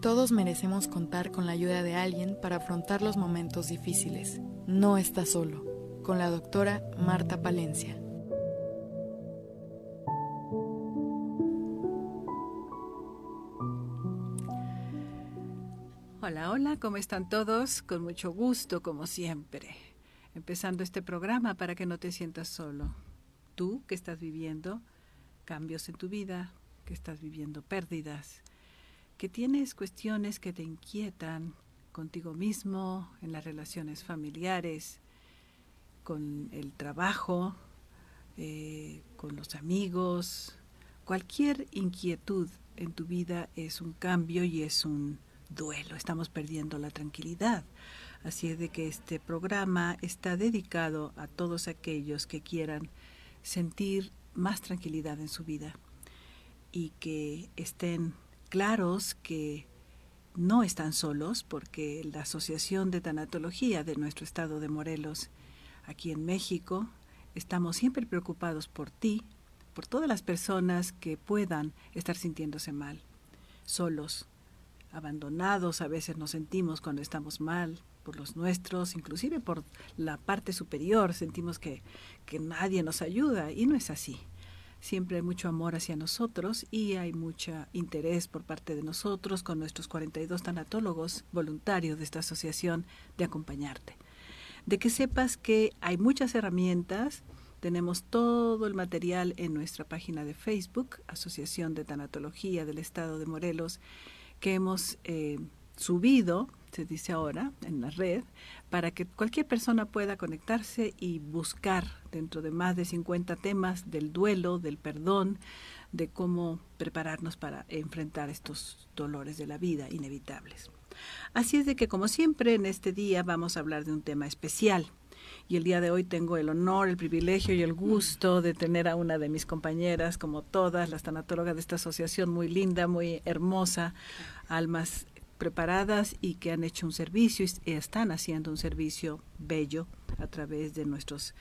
Todos merecemos contar con la ayuda de alguien para afrontar los momentos difíciles. No está solo. Con la doctora Marta Palencia. Hola, hola, ¿cómo están todos? Con mucho gusto, como siempre. Empezando este programa para que no te sientas solo. Tú que estás viviendo cambios en tu vida, que estás viviendo pérdidas, que tienes cuestiones que te inquietan contigo mismo, en las relaciones familiares, con el trabajo, eh, con los amigos, cualquier inquietud en tu vida es un cambio y es un duelo, estamos perdiendo la tranquilidad. Así es de que este programa está dedicado a todos aquellos que quieran sentir más tranquilidad en su vida y que estén claros que no están solos porque la Asociación de Tanatología de nuestro estado de Morelos, aquí en México, estamos siempre preocupados por ti, por todas las personas que puedan estar sintiéndose mal, solos, abandonados, a veces nos sentimos cuando estamos mal por los nuestros, inclusive por la parte superior, sentimos que, que nadie nos ayuda y no es así siempre hay mucho amor hacia nosotros y hay mucho interés por parte de nosotros con nuestros 42 tanatólogos voluntarios de esta asociación de acompañarte. De que sepas que hay muchas herramientas, tenemos todo el material en nuestra página de Facebook, Asociación de Tanatología del Estado de Morelos, que hemos eh, subido se dice ahora, en la red, para que cualquier persona pueda conectarse y buscar dentro de más de 50 temas del duelo, del perdón, de cómo prepararnos para enfrentar estos dolores de la vida inevitables. Así es de que, como siempre, en este día vamos a hablar de un tema especial. Y el día de hoy tengo el honor, el privilegio y el gusto de tener a una de mis compañeras, como todas las tanatólogas de esta asociación, muy linda, muy hermosa, almas preparadas y que han hecho un servicio y están haciendo un servicio bello a través de nuestros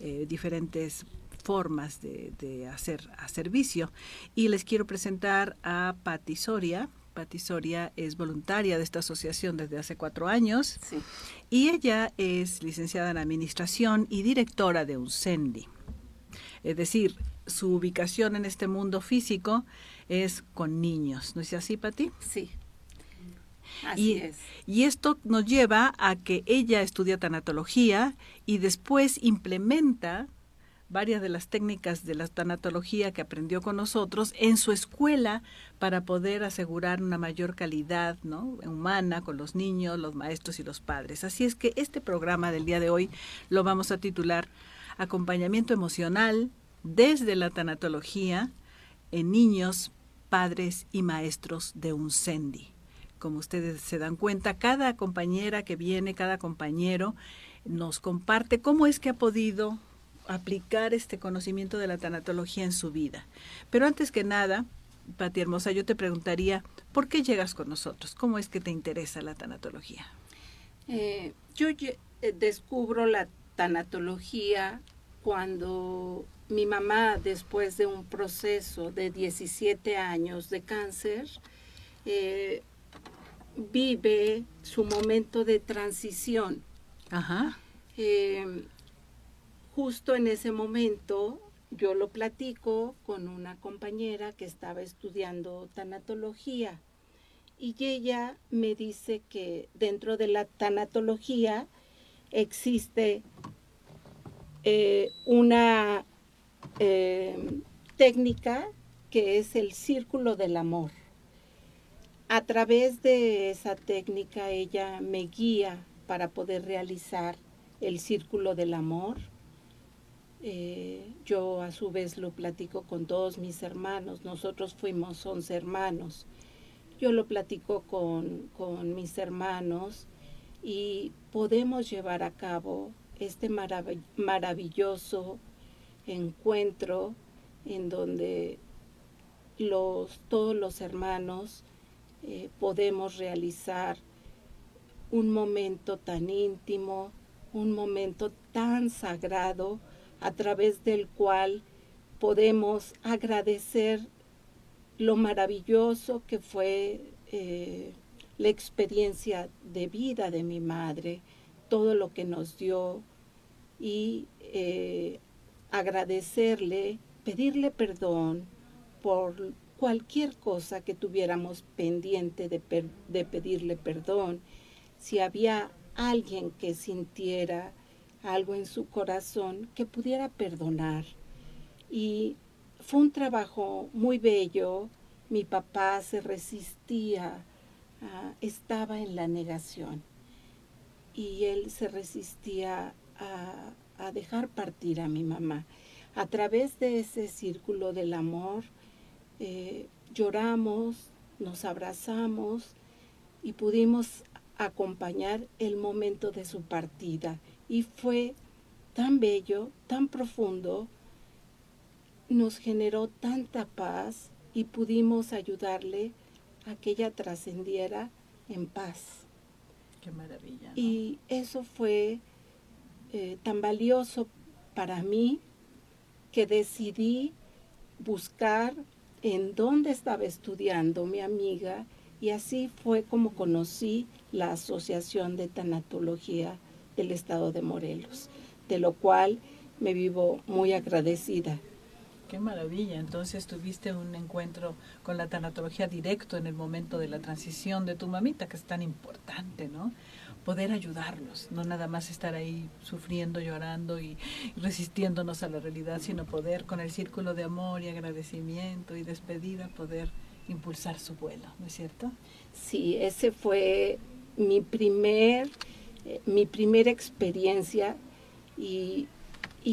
eh, diferentes formas de, hacer a servicio. Y les quiero presentar a Patti Soria. Patti Soria es voluntaria de esta asociación desde hace cuatro años y ella es licenciada en Administración y directora de un CENDI. Es decir, su ubicación en este mundo físico es con niños. ¿No es así, Patti? Sí, y, y esto nos lleva a que ella estudia tanatología y después implementa varias de las técnicas de la tanatología que aprendió con nosotros en su escuela para poder asegurar una mayor calidad ¿no? humana con los niños, los maestros y los padres. Así es que este programa del día de hoy lo vamos a titular Acompañamiento emocional desde la tanatología en niños, padres y maestros de un SENDI como ustedes se dan cuenta, cada compañera que viene, cada compañero nos comparte cómo es que ha podido aplicar este conocimiento de la tanatología en su vida. Pero antes que nada, Pati Hermosa, yo te preguntaría, ¿por qué llegas con nosotros? ¿Cómo es que te interesa la tanatología? Eh, yo eh, descubro la tanatología cuando mi mamá, después de un proceso de 17 años de cáncer, eh, vive su momento de transición. Ajá. Em, justo en ese momento yo lo platico con una compañera que estaba estudiando tanatología y ella me dice que dentro de la tanatología existe eh, una em, técnica que es el círculo del amor a través de esa técnica ella me guía para poder realizar el círculo del amor. Eh, yo a su vez lo platico con todos mis hermanos, nosotros fuimos 11 hermanos. Yo lo platico con, con mis hermanos y podemos llevar a cabo este maravilloso encuentro en donde los, todos los hermanos eh, podemos realizar un momento tan íntimo, un momento tan sagrado a través del cual podemos agradecer lo maravilloso que fue eh, la experiencia de vida de mi madre, todo lo que nos dio y eh, agradecerle, pedirle perdón por cualquier cosa que tuviéramos pendiente de, de pedirle perdón, si había alguien que sintiera algo en su corazón que pudiera perdonar. Y fue un trabajo muy bello. Mi papá se resistía, ah, estaba en la negación y él se resistía a, dejar partir a mi mamá. A través de ese círculo del amor, eh, lloramos, nos abrazamos y pudimos acompañar el momento de su partida. Y fue tan bello, tan profundo, nos generó tanta paz y pudimos ayudarle a que ella trascendiera en paz. Qué maravilla. Y eso fue eh, tan valioso para mí que decidí buscar en dónde estaba estudiando mi amiga y así fue como conocí la Asociación de Tanatología del Estado de Morelos, de lo cual me vivo muy agradecida. Qué maravilla, entonces tuviste un encuentro con la tanatología directo en el momento de la transición de tu mamita, que es tan importante, ¿no? Poder ayudarlos, no nada más estar ahí sufriendo, llorando y resistiéndonos a la realidad, sino poder con el círculo de amor y agradecimiento y despedida poder impulsar su vuelo, ¿no es cierto? Sí, ese fue mi primer, eh, mi primera experiencia y,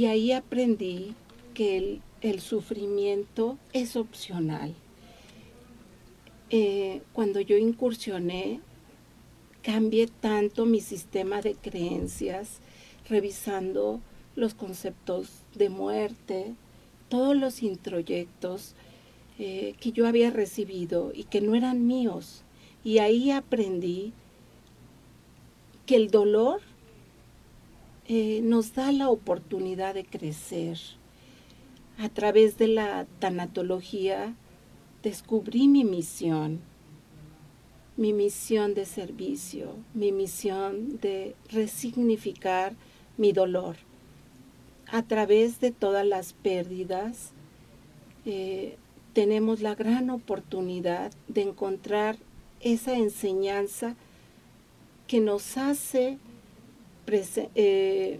ahí aprendí que el, sufrimiento es opcional. Eh, cuando yo incursioné, cambié tanto mi sistema de creencias, revisando los conceptos de muerte, todos los introyectos, eh, que yo había recibido y que no eran míos. Y ahí aprendí que el dolor eh, nos da la oportunidad de crecer. A través de la tanatología descubrí mi misión, mi misión de servicio, mi misión de resignificar mi dolor. A través de todas las pérdidas, eh, tenemos la gran oportunidad de encontrar esa enseñanza que nos hace eh,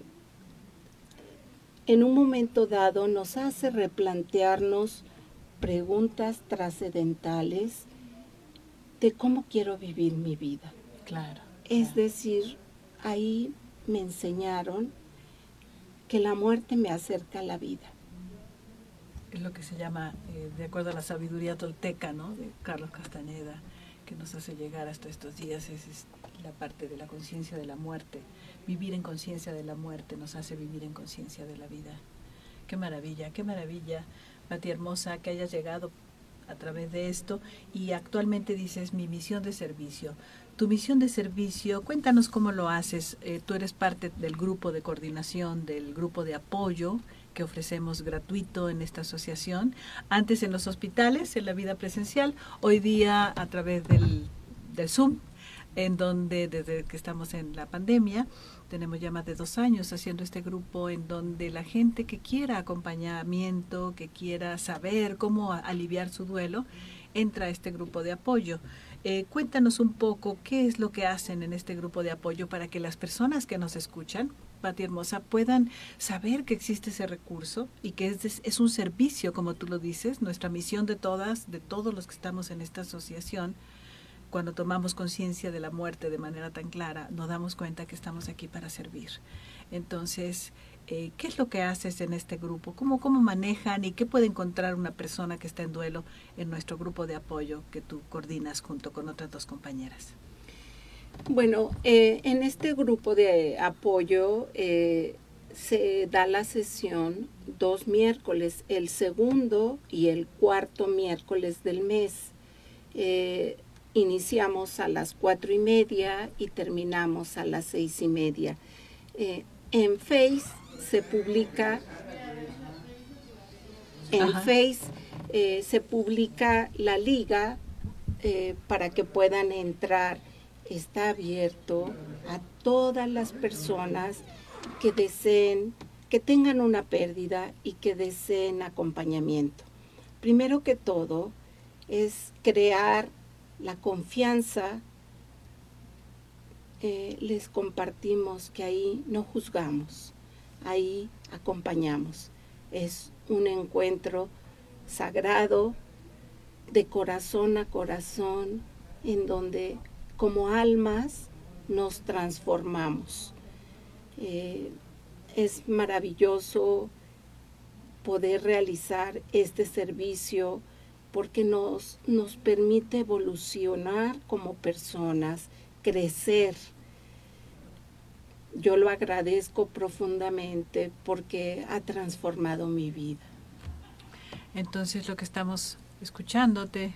en un momento dado nos hace replantearnos preguntas trascendentales de cómo quiero vivir mi vida. Claro. Es decir, ahí me enseñaron que la muerte me acerca a la vida es lo que se llama, eh, de acuerdo a la sabiduría tolteca, ¿no? De Carlos Castañeda, que nos hace llegar hasta estos días, es, la parte de la conciencia de la muerte. Vivir en conciencia de la muerte nos hace vivir en conciencia de la vida. Qué maravilla, qué maravilla, Pati Hermosa, que hayas llegado a través de esto y actualmente dices mi misión de servicio. Tu misión de servicio, cuéntanos cómo lo haces. Eh, tú eres parte del grupo de coordinación, del grupo de apoyo que ofrecemos gratuito en esta asociación, antes en los hospitales, en la vida presencial, hoy día a través del, del Zoom, en donde desde que estamos en la pandemia, tenemos ya más de dos años haciendo este grupo en donde la gente que quiera acompañamiento, que quiera saber cómo aliviar su duelo, entra a este grupo de apoyo. Eh, cuéntanos un poco qué es lo que hacen en este grupo de apoyo para que las personas que nos escuchan Pati Hermosa, puedan saber que existe ese recurso y que es, es un servicio, como tú lo dices, nuestra misión de todas, de todos los que estamos en esta asociación, cuando tomamos conciencia de la muerte de manera tan clara, nos damos cuenta que estamos aquí para servir. Entonces, eh, ¿qué es lo que haces en este grupo? ¿Cómo, ¿Cómo manejan y qué puede encontrar una persona que está en duelo en nuestro grupo de apoyo que tú coordinas junto con otras dos compañeras? Bueno, eh, en este grupo de apoyo eh, se da la sesión dos miércoles, el segundo y el cuarto miércoles del mes. Iniciamos a las cuatro y media y terminamos a las seis y media. en Face se publica, en Face se publica la liga para que puedan entrar está abierto a todas las personas que deseen, que tengan una pérdida y que deseen acompañamiento. Primero que todo es crear la confianza. Eh, les compartimos que ahí no juzgamos, ahí acompañamos. Es un encuentro sagrado de corazón a corazón en donde como almas nos transformamos. Eh, es maravilloso poder realizar este servicio porque nos, nos permite evolucionar como personas, crecer. Yo lo agradezco profundamente porque ha transformado mi vida. Entonces lo que estamos escuchándote,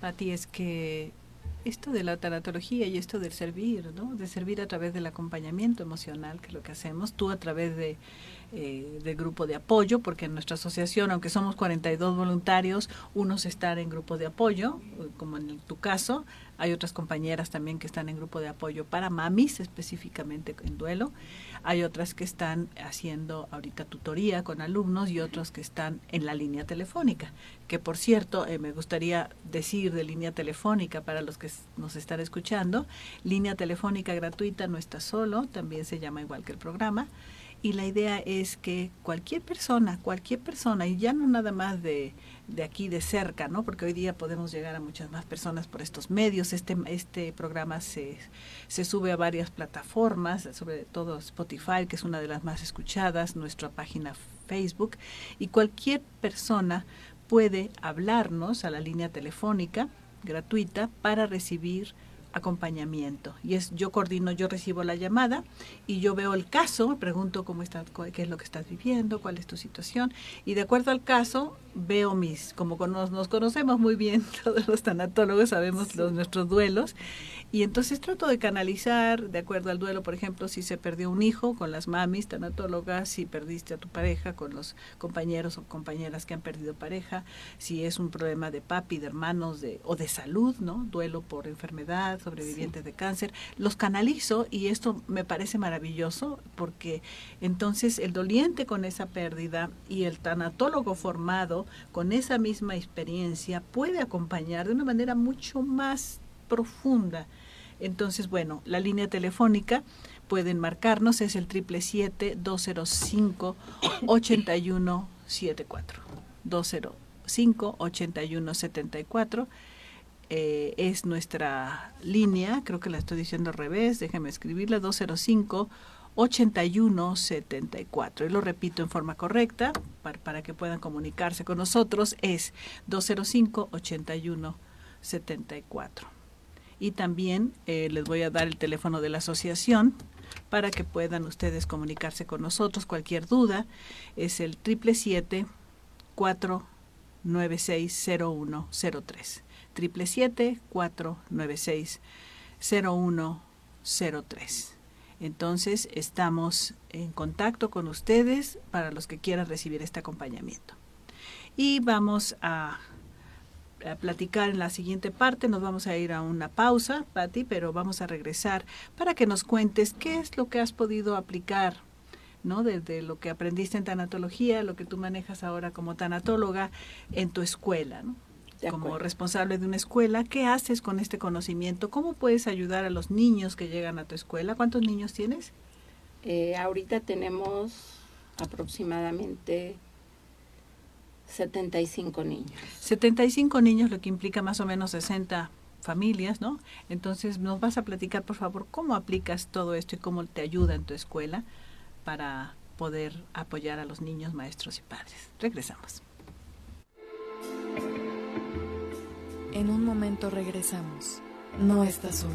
Pati, es que esto de la tanatología y esto del servir, ¿no? De servir a través del acompañamiento emocional, que es lo que hacemos, tú a través de eh, del grupo de apoyo, porque en nuestra asociación, aunque somos 42 voluntarios, unos están en grupo de apoyo, como en tu caso, hay otras compañeras también que están en grupo de apoyo para mamis, específicamente en duelo. Hay otras que están haciendo ahorita tutoría con alumnos y otros que están en la línea telefónica. Que por cierto, eh, me gustaría decir de línea telefónica para los que nos están escuchando, línea telefónica gratuita no está solo, también se llama igual que el programa y la idea es que cualquier persona, cualquier persona, y ya no nada más de, de aquí de cerca, ¿no? Porque hoy día podemos llegar a muchas más personas por estos medios. Este, este programa se, se sube a varias plataformas, sobre todo Spotify, que es una de las más escuchadas, nuestra página Facebook, y cualquier persona puede hablarnos a la línea telefónica gratuita para recibir acompañamiento. Y es yo coordino, yo recibo la llamada y yo veo el caso, pregunto cómo estás, qué es lo que estás viviendo, cuál es tu situación y de acuerdo al caso veo mis, como nos, nos conocemos muy bien todos los tanatólogos, sabemos los nuestros duelos y entonces trato de canalizar de acuerdo al duelo, por ejemplo, si se perdió un hijo con las mamis tanatólogas, si perdiste a tu pareja con los compañeros o compañeras que han perdido pareja, si es un problema de papi, de hermanos de, o de salud, ¿no? Duelo por enfermedad, sobrevivientes de cáncer, los canalizo y esto me parece maravilloso porque entonces el doliente con esa pérdida y el tanatólogo formado con esa misma experiencia puede acompañar de una manera mucho más profunda. Entonces, bueno, la línea telefónica pueden marcarnos, es el 777-205-8174. 205-8174 eh, es nuestra línea, creo que la estoy diciendo al revés, déjenme escribirla, 205 8174. Y lo repito en forma correcta para, para que puedan comunicarse con nosotros, es 205 8174. Y también eh, les voy a dar el teléfono de la asociación para que puedan ustedes comunicarse con nosotros. Cualquier duda es el 777 496 0103 777-496-0103. Entonces, estamos en contacto con ustedes para los que quieran recibir este acompañamiento. Y vamos a, platicar en la siguiente parte. Nos vamos a ir a una pausa, Patti, pero vamos a regresar para que nos cuentes qué es lo que has podido aplicar ¿no? Desde lo que aprendiste en tanatología, lo que tú manejas ahora como tanatóloga en tu escuela, ¿no? Como responsable de una escuela, ¿qué haces con este conocimiento? ¿Cómo puedes ayudar a los niños que llegan a tu escuela? ¿Cuántos niños tienes? Eh, ahorita tenemos aproximadamente 75 niños. 75 niños, lo que implica más o menos 60 familias, ¿no? Entonces, nos vas a platicar, por favor, cómo aplicas todo esto y cómo te ayuda en tu escuela para poder apoyar a los niños, maestros y padres. Regresamos. En un momento regresamos. No estás solo.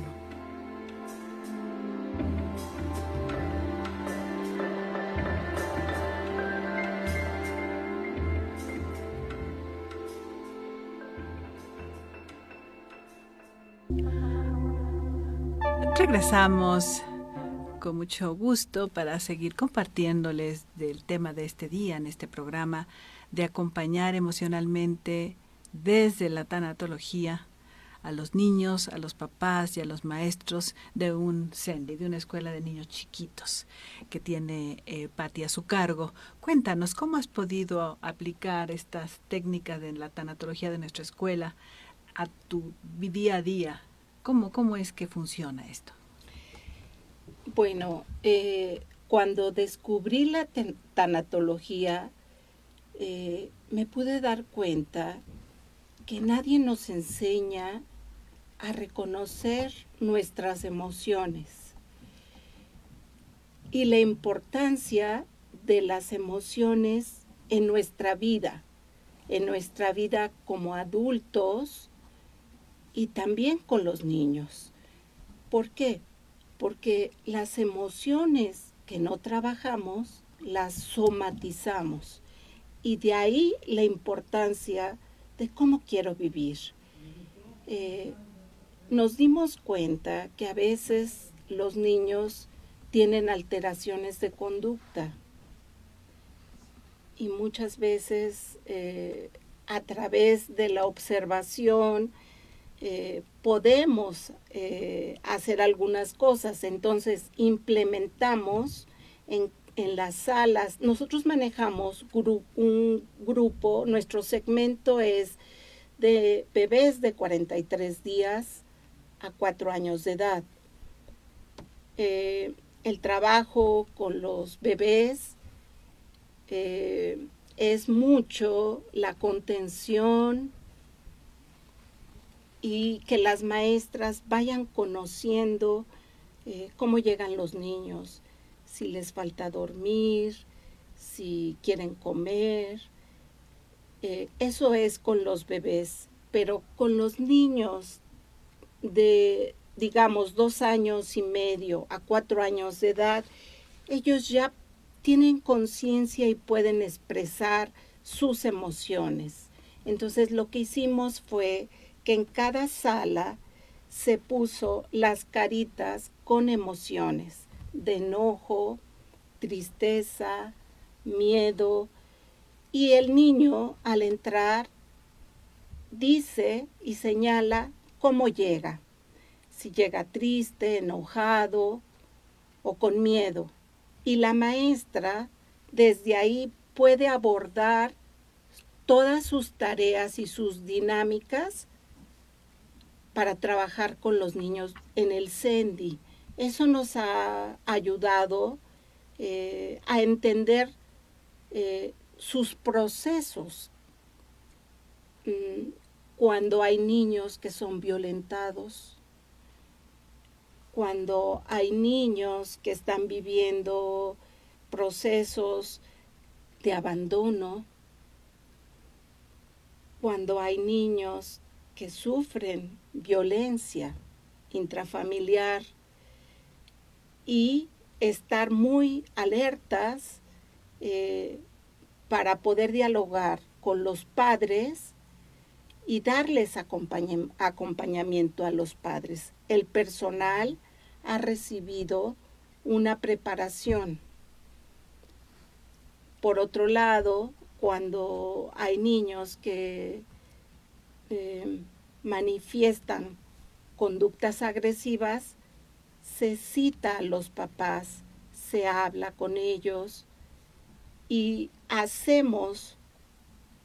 Regresamos con mucho gusto para seguir compartiéndoles del tema de este día en este programa de acompañar emocionalmente desde la tanatología a los niños, a los papás y a los maestros de un CENDI, de una escuela de niños chiquitos que tiene eh, Patti a su cargo. Cuéntanos, ¿cómo has podido aplicar estas técnicas de la tanatología de nuestra escuela a tu día a día? ¿Cómo, cómo es que funciona esto? Bueno, eh, cuando descubrí la tanatología, eh, me pude dar cuenta que nadie nos enseña a reconocer nuestras emociones y la importancia de las emociones en nuestra vida, en nuestra vida como adultos y también con los niños. ¿Por qué? Porque las emociones que no trabajamos las somatizamos y de ahí la importancia de cómo quiero vivir. Eh, nos dimos cuenta que a veces los niños tienen alteraciones de conducta y muchas veces eh, a través de la observación eh, podemos hacer algunas cosas. Entonces implementamos en en las salas, nosotros manejamos un grupo, nuestro segmento es de bebés de 43 días a 4 años de edad. Eh, el trabajo con los bebés eh, es mucho la contención y que las maestras vayan conociendo eh, cómo llegan los niños si les falta dormir, si quieren comer. Eh, eso es con los bebés, pero con los niños de, digamos, dos años y medio a cuatro años de edad, ellos ya tienen conciencia y pueden expresar sus emociones. Entonces lo que hicimos fue que en cada sala se puso las caritas con emociones de enojo, tristeza, miedo, y el niño al entrar dice y señala cómo llega, si llega triste, enojado o con miedo. Y la maestra desde ahí puede abordar todas sus tareas y sus dinámicas para trabajar con los niños en el CENDI eso nos ha ayudado eh, a entender eh, sus procesos. Mm, cuando hay niños que son violentados, cuando hay niños que están viviendo procesos de abandono, cuando hay niños que sufren violencia intrafamiliar, y estar muy alertas eh, para poder dialogar con los padres y darles acompañamiento a los padres. El personal ha recibido una preparación. Por otro lado, cuando hay niños que eh, manifiestan conductas agresivas, se cita a los papás, se habla con ellos y hacemos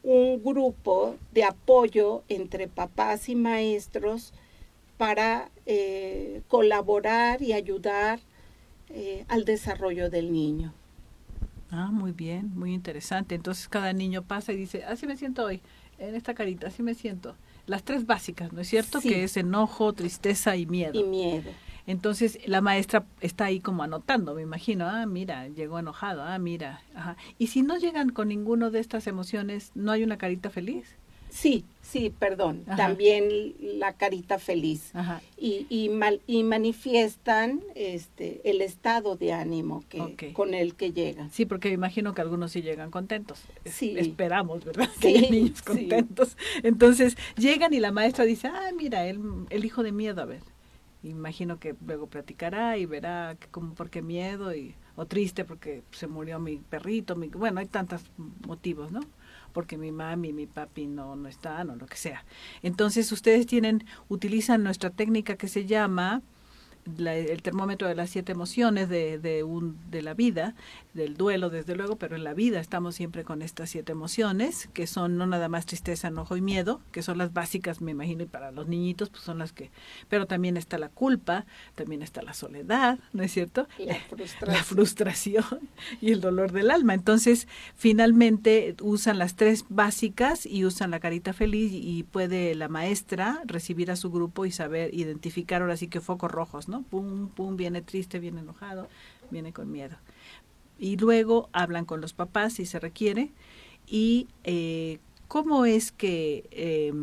un grupo de apoyo entre papás y maestros para eh, colaborar y ayudar eh, al desarrollo del niño. Ah, muy bien, muy interesante. Entonces cada niño pasa y dice, así me siento hoy, en esta carita, así me siento. Las tres básicas, ¿no es cierto? Que es enojo, tristeza y miedo. Y miedo. Entonces la maestra está ahí como anotando, me imagino, ah, mira, llegó enojado, ah, mira, ajá. Y si no llegan con ninguno de estas emociones, ¿no hay una carita feliz? Sí, sí, perdón, también la carita feliz. Ajá. Y, y, mal, y manifiestan este, el estado de ánimo que, con el que llegan. Sí, porque me imagino que algunos sí llegan contentos. Sí. Esperamos, ¿verdad? Que haya niños contentos. Entonces llegan y la maestra dice, ah, mira, el, el hijo de miedo, a ver imagino que luego platicará y verá que como por qué miedo y o triste porque se murió mi perrito, mi, bueno, hay tantos motivos, ¿no? porque mi mami mi papi no, no están o lo que sea. Entonces ustedes tienen, utilizan nuestra técnica que se llama el termómetro de las siete emociones de, de, un, de la vida, del duelo desde luego, pero en la vida estamos siempre con estas siete emociones, que son no nada más tristeza, enojo y miedo, que son las básicas, me imagino, y para los niñitos, pues son las que, pero también está la culpa, también está la soledad, ¿no es cierto? La frustración, la frustración y el dolor del alma. Entonces, finalmente usan las tres básicas y usan la carita feliz y puede la maestra recibir a su grupo y saber identificar ahora sí que focos rojos, Pum, pum, viene triste, viene enojado, viene con miedo. Y luego hablan con los papás si se requiere. Y eh, cómo es que eh,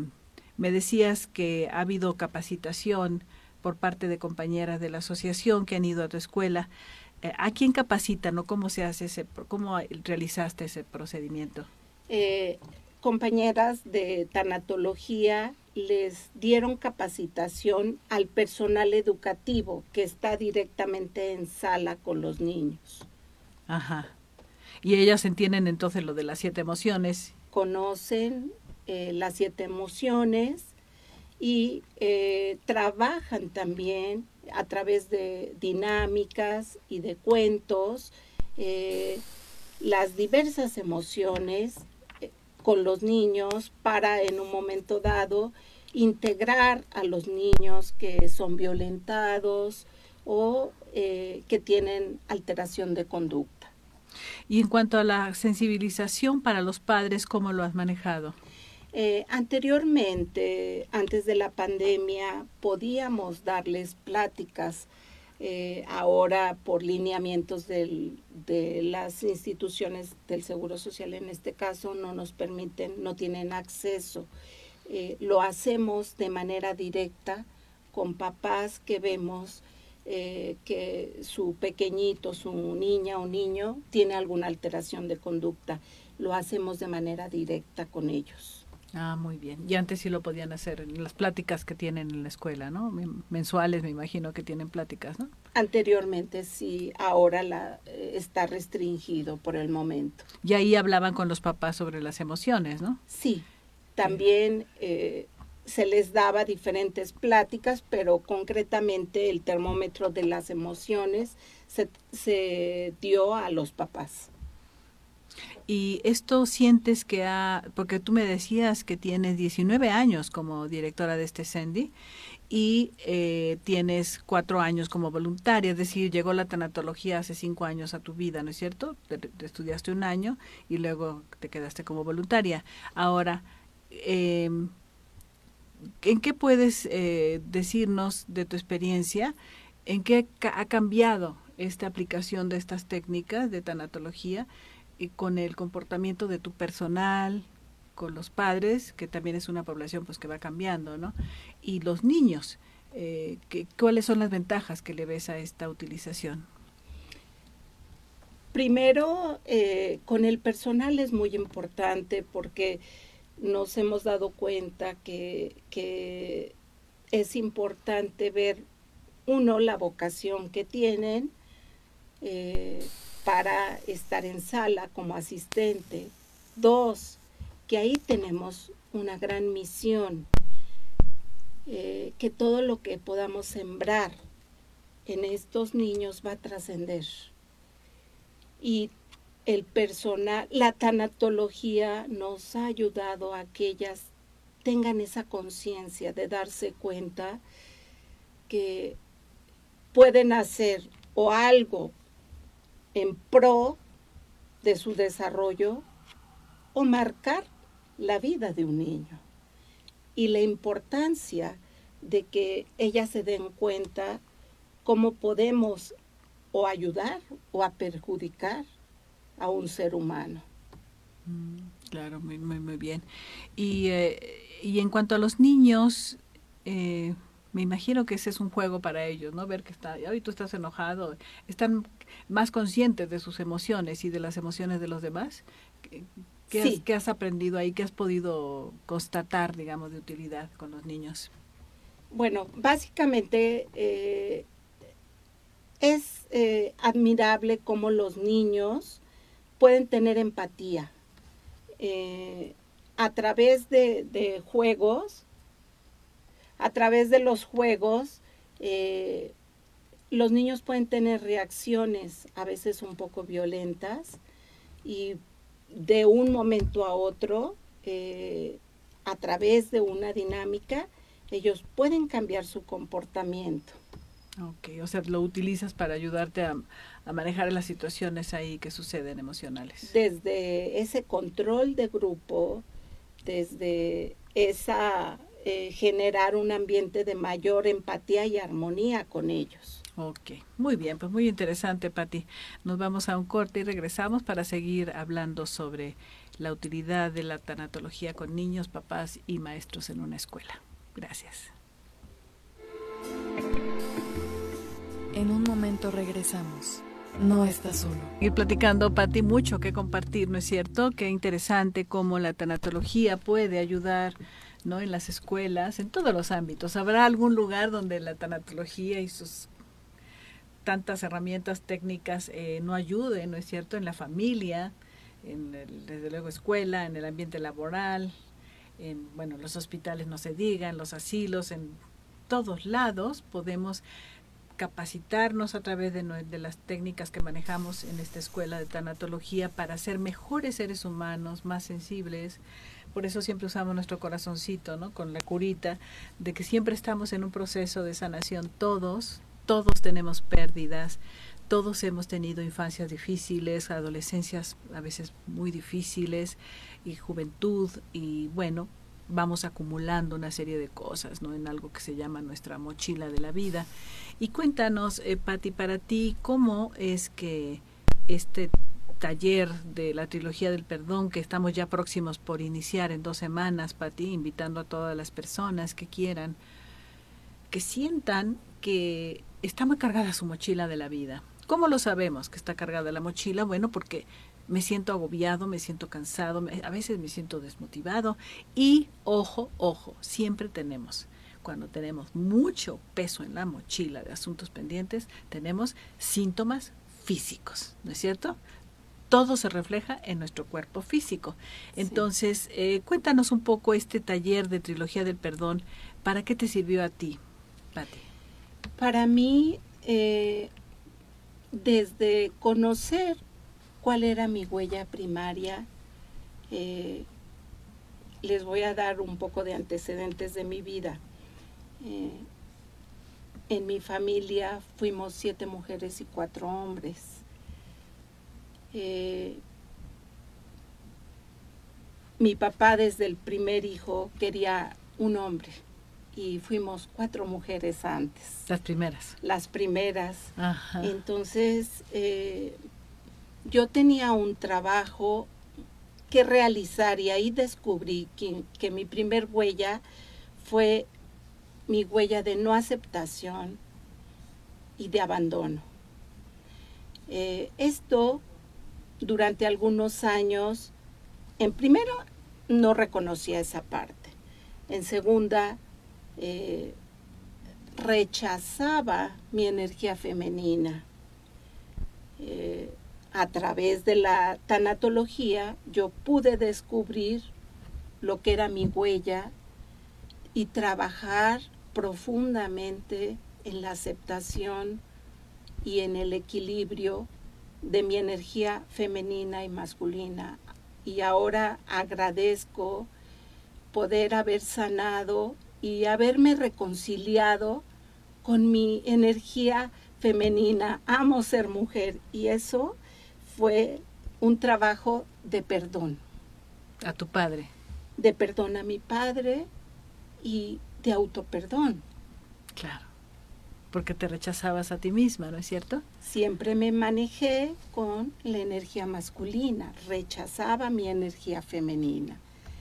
me decías que ha habido capacitación por parte de compañeras de la asociación que han ido a tu escuela. Eh, ¿A quién capacitan o cómo se hace ese, cómo realizaste ese procedimiento? compañeras de tanatología les dieron capacitación al personal educativo que está directamente en sala con los niños. Ajá. Y ellas entienden entonces lo de las siete emociones. Conocen eh, las siete emociones y eh, trabajan también a través de dinámicas y de cuentos eh, las diversas emociones con los niños para en un momento dado integrar a los niños que son violentados o eh, que tienen alteración de conducta. Y en cuanto a la sensibilización para los padres, ¿cómo lo has manejado? Eh, anteriormente, antes de la pandemia, podíamos darles pláticas eh, ahora por lineamientos de las instituciones del Seguro Social en este caso no nos permiten, no tienen acceso. Eh, lo hacemos de manera directa con papás que vemos eh, que su pequeñito, su niña o niño tiene alguna alteración de conducta. Lo hacemos de manera directa con ellos. Ah, muy bien. Y antes sí lo podían hacer en las pláticas que tienen en la escuela, ¿no? Mensuales, me imagino que tienen pláticas, ¿no? Anteriormente sí, ahora la, eh, está restringido por el momento. Y ahí hablaban con los papás sobre las emociones, ¿no? Sí, también eh, se les daba diferentes pláticas, pero concretamente el termómetro de las emociones se, se dio a los papás. Y esto sientes que ha, porque tú me decías que tienes 19 años como directora de este CENDI y eh, tienes cuatro años como voluntaria, es decir, llegó la tanatología hace cinco años a tu vida, ¿no es cierto? Te, estudiaste un año y luego te quedaste como voluntaria. Ahora, eh, ¿en qué puedes eh, decirnos de tu experiencia? ¿En qué ha cambiado esta aplicación de estas técnicas de tanatología? Con el comportamiento de tu personal, con los padres, que también es una población pues que va cambiando, ¿no? Y los niños, eh, ¿cuáles son las ventajas que le ves a esta utilización? Primero, eh, con el personal es muy importante porque nos hemos dado cuenta que, que es importante ver, uno, la vocación que tienen, eh, para estar en sala como asistente. Dos, que ahí tenemos una gran misión, eh, que todo lo que podamos sembrar en estos niños va a trascender. Y el personal, la tanatología nos ha ayudado a que ellas tengan esa conciencia de darse cuenta que pueden hacer o algo en pro de su desarrollo o marcar la vida de un niño. Y la importancia de que ellas se den cuenta cómo podemos o ayudar o a perjudicar a un ser humano. Mm, claro, muy, muy, muy bien. Y, eh, y en cuanto a los niños, eh, me imagino que ese es un juego para ellos, ¿no? Ver que está, hoy tú estás enojado, están más conscientes de sus emociones y de las emociones de los demás. ¿Qué, has, aprendido ahí? ¿Qué has podido constatar, digamos, de utilidad con los niños? Bueno, básicamente eh, es eh, admirable cómo los niños pueden tener empatía. eh, a través de, juegos, a través de los juegos, eh, los niños pueden tener reacciones a veces un poco violentas y de un momento a otro, eh, a través de una dinámica, ellos pueden cambiar su comportamiento. Ok, o sea, lo utilizas para ayudarte a, manejar las situaciones ahí que suceden emocionales. Desde ese control de grupo, desde esa eh, generar un ambiente de mayor empatía y armonía con ellos. Ok, muy bien, pues muy interesante, Patti. Nos vamos a un corte y regresamos para seguir hablando sobre la utilidad de la tanatología con niños, papás y maestros en una escuela. Gracias. En un momento regresamos. No estás solo. Ir platicando, Pati, mucho que compartir, ¿no es cierto? Qué interesante cómo la tanatología puede ayudar ¿no? en las escuelas, en todos los ámbitos. ¿Habrá algún lugar donde la tanatología y sus tantas herramientas técnicas eh, no ayuden, ¿no es cierto? En la familia, en el, desde luego escuela, en el ambiente laboral, en bueno, los hospitales no se digan, en los asilos, en todos lados podemos capacitarnos a través de, de, las técnicas que manejamos en esta escuela de tanatología para ser mejores seres humanos, más sensibles. Por eso siempre usamos nuestro corazoncito, ¿no? Con la curita, de que siempre estamos en un proceso de sanación todos, todos tenemos pérdidas, todos hemos tenido infancias difíciles, adolescencias a veces muy difíciles y juventud y bueno, vamos acumulando una serie de cosas, ¿no? En algo que se llama nuestra mochila de la vida. Y cuéntanos, eh, Patti, para ti, ¿cómo es que este taller de la trilogía del perdón que estamos ya próximos por iniciar en dos semanas, Patti, invitando a todas las personas que quieran, que sientan que está muy cargada su mochila de la vida. ¿Cómo lo sabemos que está cargada la mochila? Bueno, porque me siento agobiado, me siento cansado, a veces me siento desmotivado y ojo, ojo, siempre tenemos, cuando tenemos mucho peso en la mochila de asuntos pendientes, tenemos síntomas físicos, ¿no es cierto? Todo se refleja en nuestro cuerpo físico. Entonces, eh, cuéntanos un poco este taller de Trilogía del Perdón. ¿Para qué te sirvió a ti, Pati? Para mí, eh, desde conocer cuál era mi huella primaria. Eh, les voy a dar un poco de antecedentes de mi vida. En mi familia fuimos siete mujeres y cuatro hombres. Eh, mi papá desde el primer hijo quería un hombre y fuimos cuatro mujeres antes. Las primeras. Las primeras. Entonces, yo tenía un trabajo que realizar y ahí descubrí que, mi primer huella fue mi huella de no aceptación y de abandono. Eh, esto durante algunos años, en primero, no reconocía esa parte. En segunda, eh, rechazaba mi energía femenina. Eh, a través de la tanatología yo pude descubrir lo que era mi huella y trabajar profundamente en la aceptación y en el equilibrio de mi energía femenina y masculina. Y ahora agradezco poder haber sanado y haberme reconciliado con mi energía femenina. Amo ser mujer y eso fue un trabajo de perdón. A tu padre. De perdón a mi padre y de autoperdón. Claro, porque te rechazabas a ti misma, ¿no es cierto? Siempre me manejé con la energía masculina, rechazaba mi energía femenina.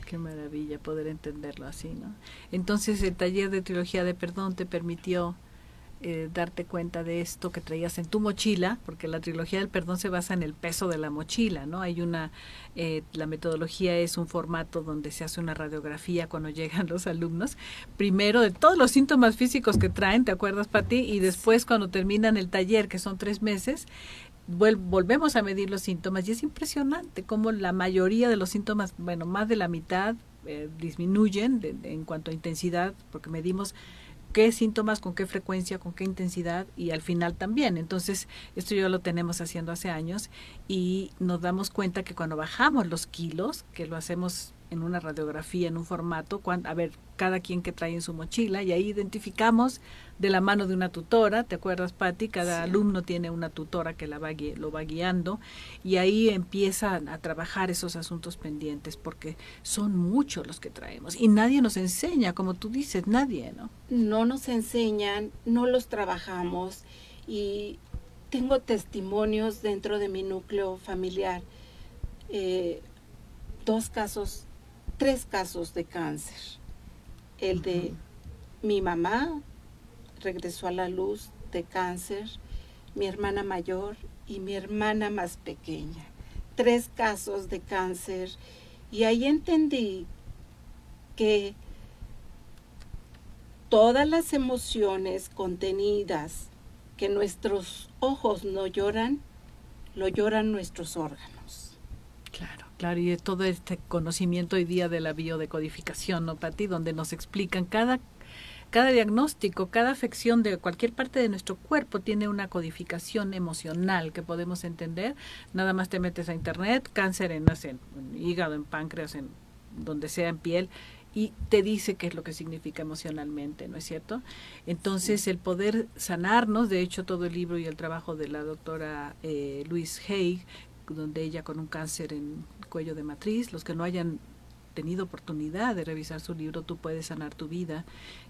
Qué maravilla poder entenderlo así, ¿no? Entonces el taller de trilogía de perdón te permitió eh, darte cuenta de esto que traías en tu mochila, porque la trilogía del perdón se basa en el peso de la mochila, ¿no? Hay una, eh, la metodología es un formato donde se hace una radiografía cuando llegan los alumnos, primero de todos los síntomas físicos que traen, ¿te acuerdas, Pati? Y después cuando terminan el taller, que son tres meses, volvemos a medir los síntomas y es impresionante cómo la mayoría de los síntomas, bueno, más de la mitad eh, disminuyen en cuanto a intensidad, porque medimos qué síntomas, con qué frecuencia, con qué intensidad y al final también. Entonces, esto ya lo tenemos haciendo hace años y nos damos cuenta que cuando bajamos los kilos, que lo hacemos en una radiografía, en un formato, a ver, cada quien que trae en su mochila, y ahí identificamos de la mano de una tutora, ¿te acuerdas, Patti? Cada alumno tiene una tutora que la va, lo va guiando, y ahí empiezan a trabajar esos asuntos pendientes, porque son muchos los que traemos, y nadie nos enseña, como tú dices, nadie, ¿no? No nos enseñan, no los trabajamos, y tengo testimonios dentro de mi núcleo familiar. Eh, dos casos tres casos de cáncer. El de mi mamá regresó a la luz de cáncer, mi hermana mayor y mi hermana más pequeña. Tres casos de cáncer. Y ahí entendí que todas las emociones contenidas que nuestros ojos no lloran, lo lloran nuestros órganos. Claro. Claro, y todo este conocimiento hoy día de la biodecodificación, ¿no, Pati? Donde nos explican cada, cada diagnóstico, cada afección de cualquier parte de nuestro cuerpo tiene una codificación emocional que podemos entender. Nada más te metes a internet, cáncer en, en, hígado, en páncreas, en donde sea, en piel, y te dice qué es lo que significa emocionalmente, ¿no es cierto? Entonces, el poder sanarnos, de hecho, todo el libro y el trabajo de la doctora eh, Louise Hay, donde ella con un cáncer en cuello de matriz, los que no hayan tenido oportunidad de revisar su libro Tú puedes sanar tu vida.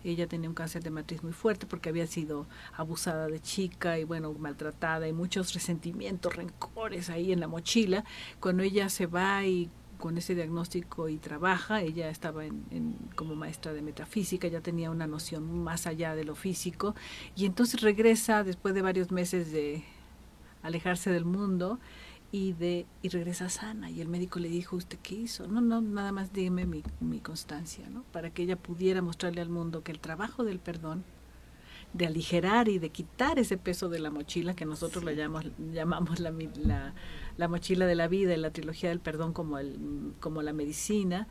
Ella tenía un cáncer de matriz muy fuerte porque había sido abusada de chica y bueno, maltratada y muchos resentimientos, rencores ahí en la mochila. Cuando ella se va y con ese diagnóstico y trabaja, ella estaba en, como maestra de metafísica, ya tenía una noción más allá de lo físico y entonces regresa después de varios meses de alejarse del mundo y de y regresa sana. Y el médico le dijo usted qué hizo no no nada más dime mi, mi constancia no para que ella pudiera mostrarle al mundo que el trabajo del perdón de aligerar y de quitar ese peso de la mochila que nosotros la llamamos llamamos la, la, la mochila de la vida y la trilogía del perdón como el como la medicina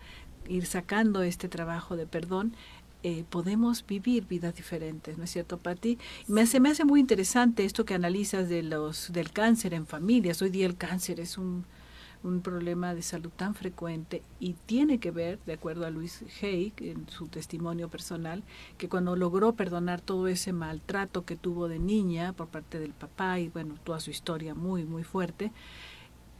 ir sacando este trabajo de perdón eh, podemos vivir vidas diferentes, ¿no es cierto, Pati? Me hace, me hace muy interesante esto que analizas de los, del cáncer en familias. Hoy día el cáncer es un, un problema de salud tan frecuente y tiene que ver, de acuerdo a Luis Hay, en su testimonio personal, que cuando logró perdonar todo ese maltrato que tuvo de niña por parte del papá y bueno, toda su historia muy, muy fuerte,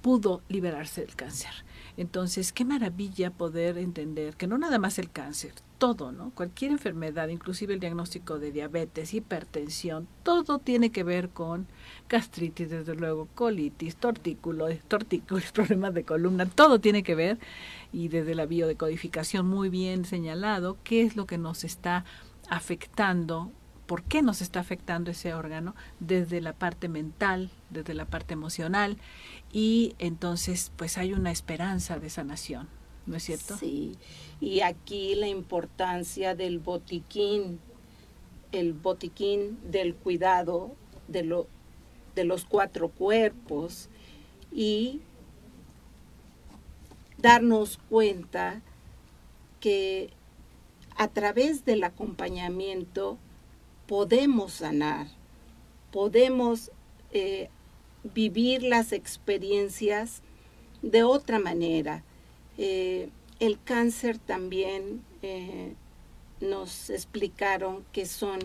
pudo liberarse del cáncer. Entonces, qué maravilla poder entender que no nada más el cáncer, todo, ¿no? Cualquier enfermedad, inclusive el diagnóstico de diabetes, hipertensión, todo tiene que ver con gastritis, desde luego, colitis, tortículos, tortículos, problemas de columna, todo tiene que ver y desde la biodecodificación muy bien señalado qué es lo que nos está afectando por qué nos está afectando ese órgano desde la parte mental, desde la parte emocional y entonces pues hay una esperanza de sanación, ¿no es cierto? Sí, y aquí la importancia del botiquín, el botiquín del cuidado de, lo, de los cuatro cuerpos y darnos cuenta que a través del acompañamiento podemos sanar, podemos eh, vivir las experiencias de otra manera. Eh, el cáncer también eh, nos explicaron que son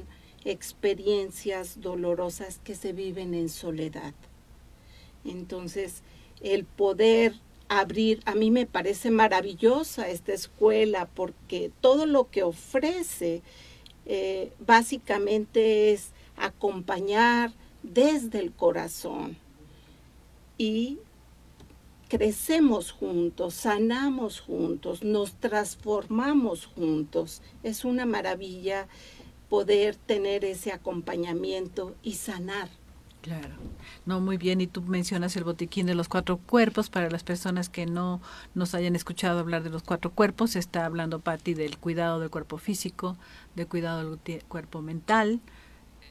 experiencias dolorosas que se viven en soledad. Entonces, el poder abrir, a mí me parece maravillosa esta escuela porque todo lo que ofrece eh, básicamente es acompañar desde el corazón y crecemos juntos, sanamos juntos, nos transformamos juntos. Es una maravilla poder tener ese acompañamiento y sanar. Claro, no, muy bien. Y tú mencionas el botiquín de los cuatro cuerpos. Para las personas que no nos hayan escuchado hablar de los cuatro cuerpos, está hablando Patti del cuidado del cuerpo físico, del cuidado del cuerpo mental,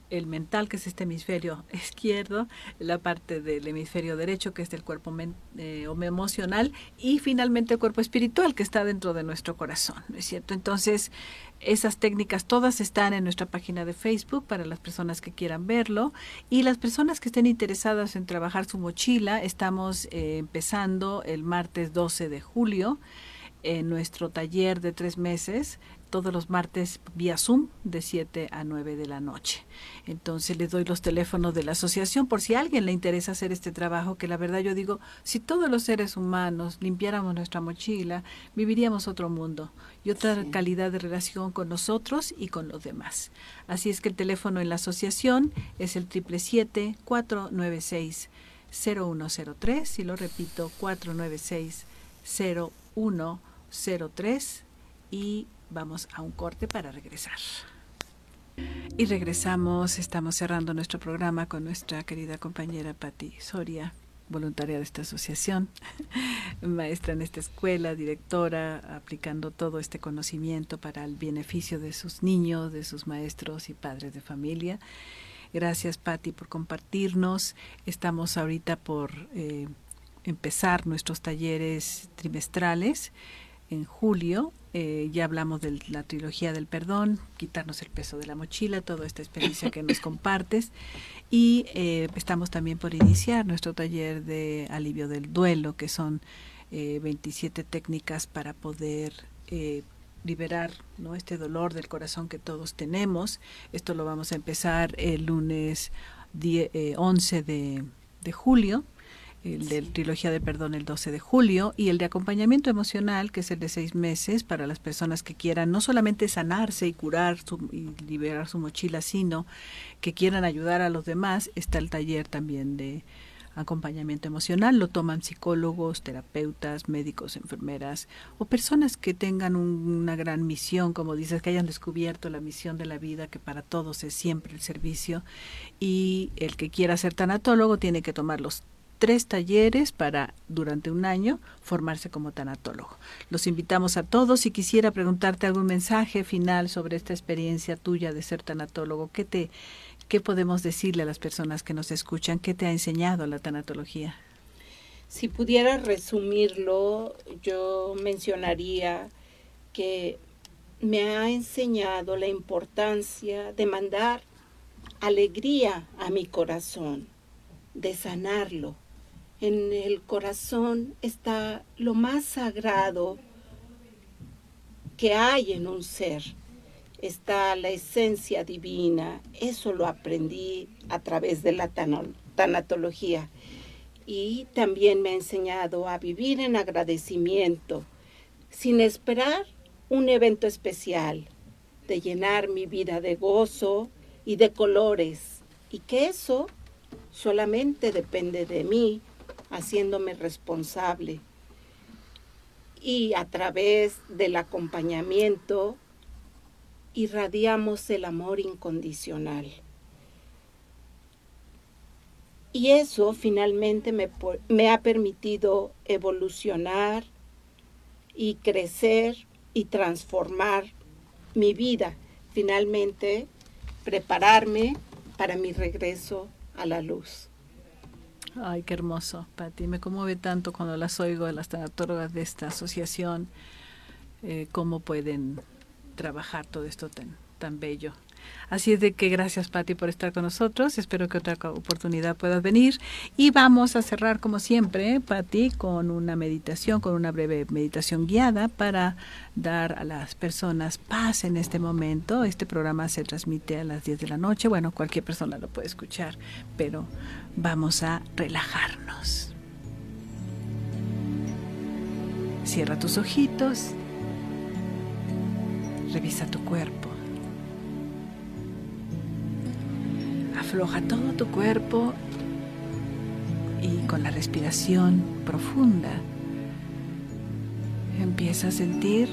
el mental, que es este hemisferio izquierdo, la parte del hemisferio derecho, que es del cuerpo eh, emocional, y finalmente el cuerpo espiritual, que está dentro de nuestro corazón, ¿no es cierto? Entonces, esas técnicas todas están en nuestra página de Facebook para las personas que quieran verlo y las personas que estén interesadas en trabajar su mochila, estamos eh, empezando el martes 12 de julio en nuestro taller de tres meses todos los martes vía Zoom de 7 a 9 de la noche. Entonces les doy los teléfonos de la asociación por si a alguien le interesa hacer este trabajo, que la verdad yo digo, si todos los seres humanos limpiáramos nuestra mochila, viviríamos otro mundo y otra calidad de relación con nosotros y con los demás. Así es que el teléfono en la asociación es el 777-496-0103 y lo repito, 496-0103 y Vamos a un corte para regresar. Y regresamos, estamos cerrando nuestro programa con nuestra querida compañera Patti Soria, voluntaria de esta asociación, maestra en esta escuela, directora, aplicando todo este conocimiento para el beneficio de sus niños, de sus maestros y padres de familia. Gracias, Patti, por compartirnos. Estamos ahorita por eh, empezar nuestros talleres trimestrales en julio. Eh, ya hablamos de la trilogía del perdón, quitarnos el peso de la mochila, toda esta experiencia que nos compartes. Y eh, estamos también por iniciar nuestro taller de alivio del duelo, que son 27 eh, técnicas para poder liberar ¿no? este dolor del corazón que todos tenemos. Esto lo vamos a empezar el lunes 11 de, de julio el de trilogía de perdón el 12 de julio y el de acompañamiento emocional que es el de seis meses para las personas que quieran no solamente sanarse y curar y liberar su mochila sino que quieran ayudar a los demás está el taller también de acompañamiento emocional. Lo toman psicólogos terapeutas médicos enfermeras o personas que tengan una gran misión como dices que hayan descubierto la misión de la vida que para todos es siempre el servicio y el que quiera ser tanatólogo tiene que tomar los tres talleres para durante un año formarse como tanatólogo. Los invitamos a todos. Si quisiera preguntarte algún mensaje final sobre esta experiencia tuya de ser tanatólogo, ¿qué te qué podemos decirle a las personas que nos escuchan? ¿Qué te ha enseñado la tanatología? Si pudiera resumirlo, yo mencionaría que me ha enseñado la importancia de mandar alegría a mi corazón, de sanarlo, en el corazón está lo más sagrado que hay en un ser. Está la esencia divina. Eso lo aprendí a través de la tanatología. Y también me ha enseñado a vivir en agradecimiento, sin esperar un evento especial, de llenar mi vida de gozo y de colores. Y que eso solamente depende de mí haciéndome responsable. Y a través del acompañamiento irradiamos el amor incondicional. Y eso finalmente me, ha permitido evolucionar y crecer y transformar mi vida. Finalmente, prepararme para mi regreso a la luz. Ay, qué hermoso, Pati. Me conmueve tanto cuando las oigo las tanatólogas de esta asociación, eh, cómo pueden trabajar todo esto tan, tan bello. Así es de que gracias Patti por estar con nosotros. Espero que otra oportunidad puedas venir. Y vamos a cerrar como siempre, Patti, con una meditación, con una breve meditación guiada para dar a las personas paz en este momento. Este programa se transmite a las 10 de la noche. Bueno, cualquier persona lo puede escuchar, pero vamos a relajarnos. Cierra tus ojitos. Revisa tu cuerpo. Afloja todo tu cuerpo y con la respiración profunda empieza a sentir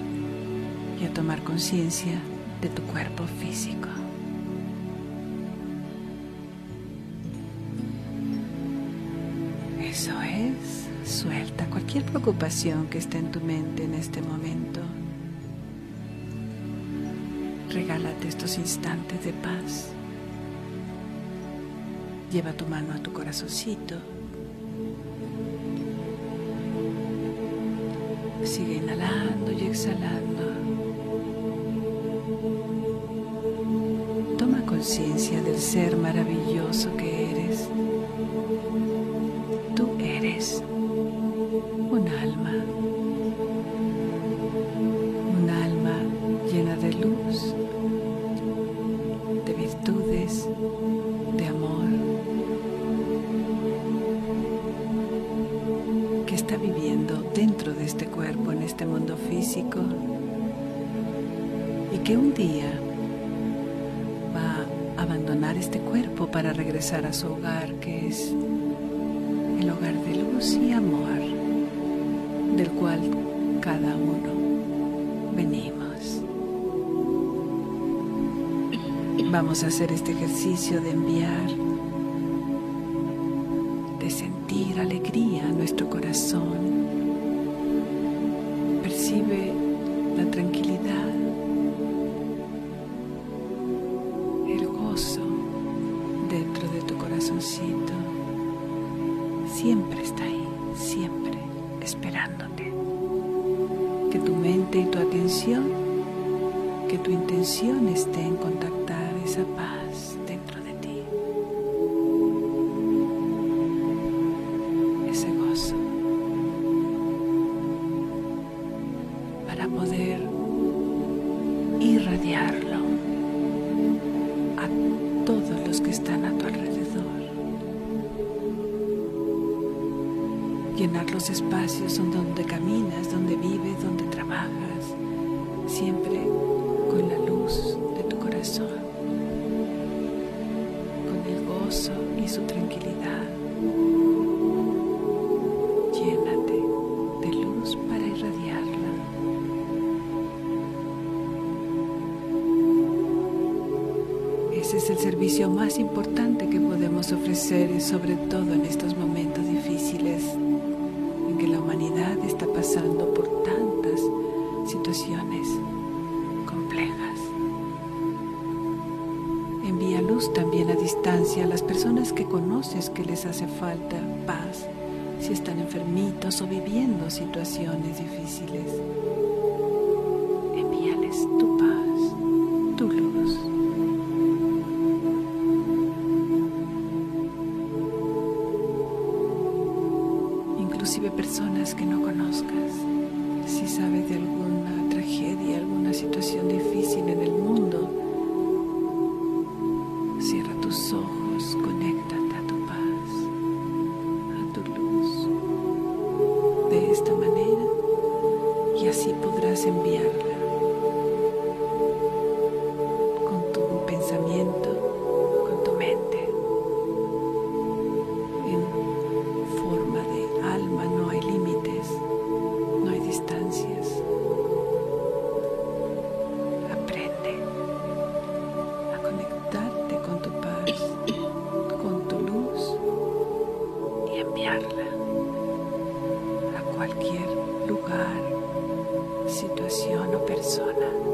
y a tomar conciencia de tu cuerpo físico. Eso es, suelta cualquier preocupación que esté en tu mente en este momento. Regálate estos instantes de paz. Lleva tu mano a tu corazoncito. Sigue inhalando y exhalando. Toma conciencia del ser maravilloso que eres. Tú eres y que un día va a abandonar este cuerpo para regresar a su hogar, que es el hogar de luz y amor del cual cada uno venimos. Vamos a hacer este ejercicio de enviar, Es el servicio más importante que podemos ofrecer, sobre todo en estos momentos difíciles la humanidad está pasando por tantas situaciones complejas. Envía luz también a distancia a las personas que conoces que les hace falta paz si están enfermitos o viviendo situaciones difíciles. Persona